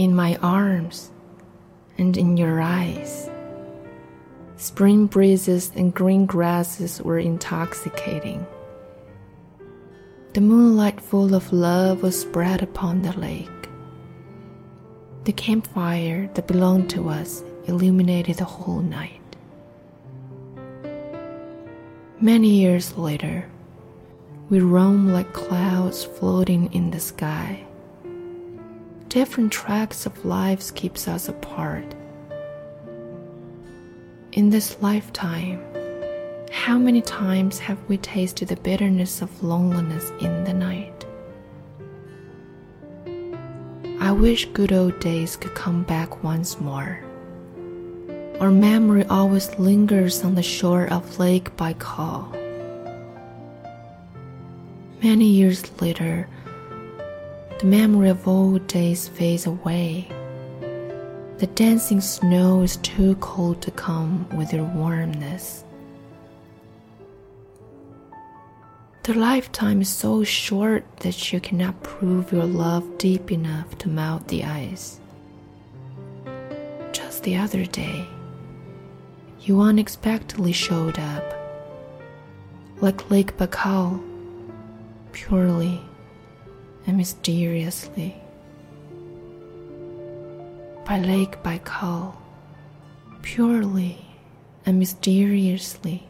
in my arms and in your eyes. Spring breezes and green grasses were intoxicating. The moonlight full of love was spread upon the lake. The campfire that belonged to us illuminated the whole night. Many years later, we roam like clouds floating in the sky. Different tracks of lives keeps us apart. In this lifetime, how many times have we tasted the bitterness of loneliness in the night? I wish good old days could come back once more. Our memory always lingers on the shore of Lake Baikal. Many years later, the memory of old days fades away. The dancing snow is too cold to come with your warmness. The lifetime is so short that you cannot prove your love deep enough to melt the ice. Just the other day, you unexpectedly showed up, like Lake Baikal, purely and mysteriously. By Lake Baikal, purely and mysteriously,